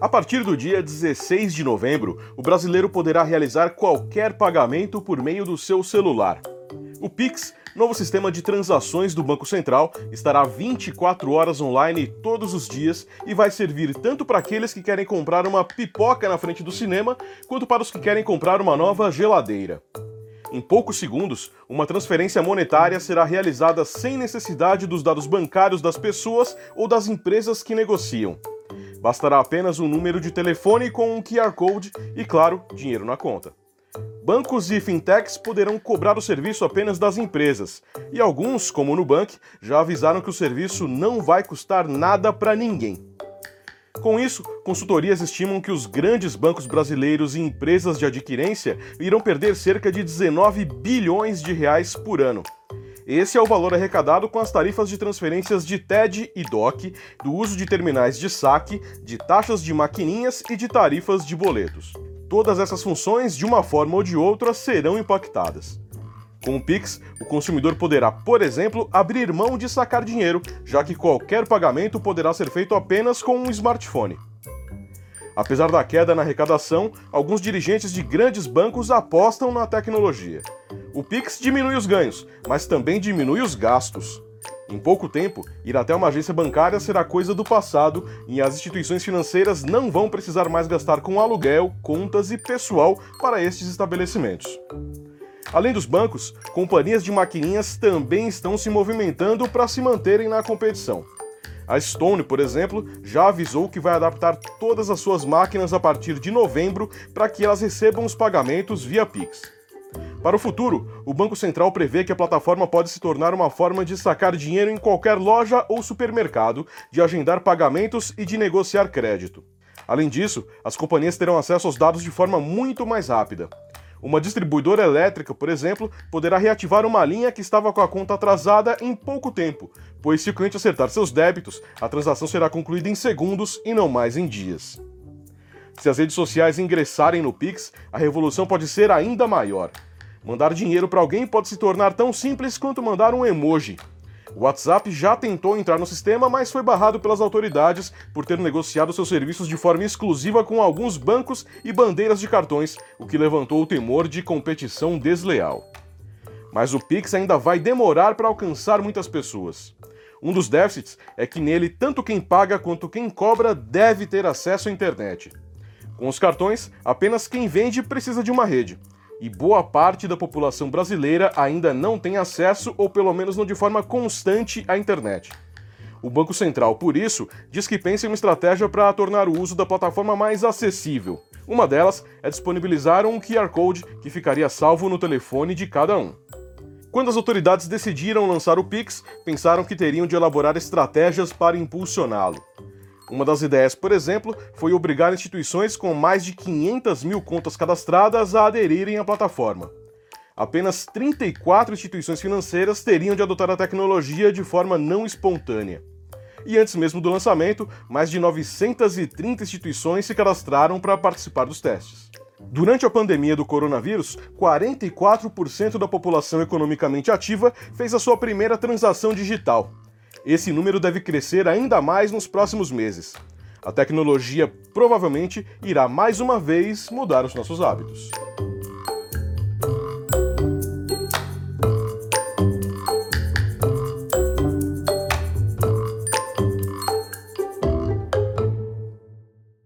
A partir do dia 16 de novembro, o brasileiro poderá realizar qualquer pagamento por meio do seu celular. O Pix, novo sistema de transações do Banco Central, estará 24 horas online todos os dias e vai servir tanto para aqueles que querem comprar uma pipoca na frente do cinema, quanto para os que querem comprar uma nova geladeira. Em poucos segundos, uma transferência monetária será realizada sem necessidade dos dados bancários das pessoas ou das empresas que negociam. Bastará apenas um número de telefone com um QR Code e, claro, dinheiro na conta. Bancos e fintechs poderão cobrar o serviço apenas das empresas, e alguns, como o Nubank, já avisaram que o serviço não vai custar nada para ninguém. Com isso, consultorias estimam que os grandes bancos brasileiros e empresas de adquirência irão perder cerca de 19 bilhões de reais por ano. Esse é o valor arrecadado com as tarifas de transferências de TED e DOC, do uso de terminais de saque, de taxas de maquininhas e de tarifas de boletos. Todas essas funções, de uma forma ou de outra, serão impactadas. Com o Pix, o consumidor poderá, por exemplo, abrir mão de sacar dinheiro, já que qualquer pagamento poderá ser feito apenas com um smartphone. Apesar da queda na arrecadação, alguns dirigentes de grandes bancos apostam na tecnologia. O Pix diminui os ganhos, mas também diminui os gastos. Em pouco tempo, ir até uma agência bancária será coisa do passado e as instituições financeiras não vão precisar mais gastar com aluguel, contas e pessoal para estes estabelecimentos. Além dos bancos, companhias de maquininhas também estão se movimentando para se manterem na competição. A Stone, por exemplo, já avisou que vai adaptar todas as suas máquinas a partir de novembro para que elas recebam os pagamentos via Pix. Para o futuro, o Banco Central prevê que a plataforma pode se tornar uma forma de sacar dinheiro em qualquer loja ou supermercado, de agendar pagamentos e de negociar crédito. Além disso, as companhias terão acesso aos dados de forma muito mais rápida. Uma distribuidora elétrica, por exemplo, poderá reativar uma linha que estava com a conta atrasada em pouco tempo, pois se o cliente acertar seus débitos, a transação será concluída em segundos e não mais em dias. Se as redes sociais ingressarem no Pix, a revolução pode ser ainda maior. Mandar dinheiro para alguém pode se tornar tão simples quanto mandar um emoji. O WhatsApp já tentou entrar no sistema, mas foi barrado pelas autoridades por ter negociado seus serviços de forma exclusiva com alguns bancos e bandeiras de cartões, o que levantou o temor de competição desleal. Mas o Pix ainda vai demorar para alcançar muitas pessoas. Um dos déficits é que nele tanto quem paga quanto quem cobra deve ter acesso à internet. Com os cartões, apenas quem vende precisa de uma rede e boa parte da população brasileira ainda não tem acesso, ou pelo menos não de forma constante, à internet. O Banco Central, por isso, diz que pensa em uma estratégia para tornar o uso da plataforma mais acessível. Uma delas é disponibilizar um QR Code que ficaria salvo no telefone de cada um. Quando as autoridades decidiram lançar o Pix, pensaram que teriam de elaborar estratégias para impulsioná-lo. Uma das ideias, por exemplo, foi obrigar instituições com mais de 500 mil contas cadastradas a aderirem à plataforma. Apenas 34 instituições financeiras teriam de adotar a tecnologia de forma não espontânea. E antes mesmo do lançamento, mais de 930 instituições se cadastraram para participar dos testes. Durante a pandemia do coronavírus, 44% da população economicamente ativa fez a sua primeira transação digital, esse número deve crescer ainda mais nos próximos meses. A tecnologia provavelmente irá mais uma vez mudar os nossos hábitos.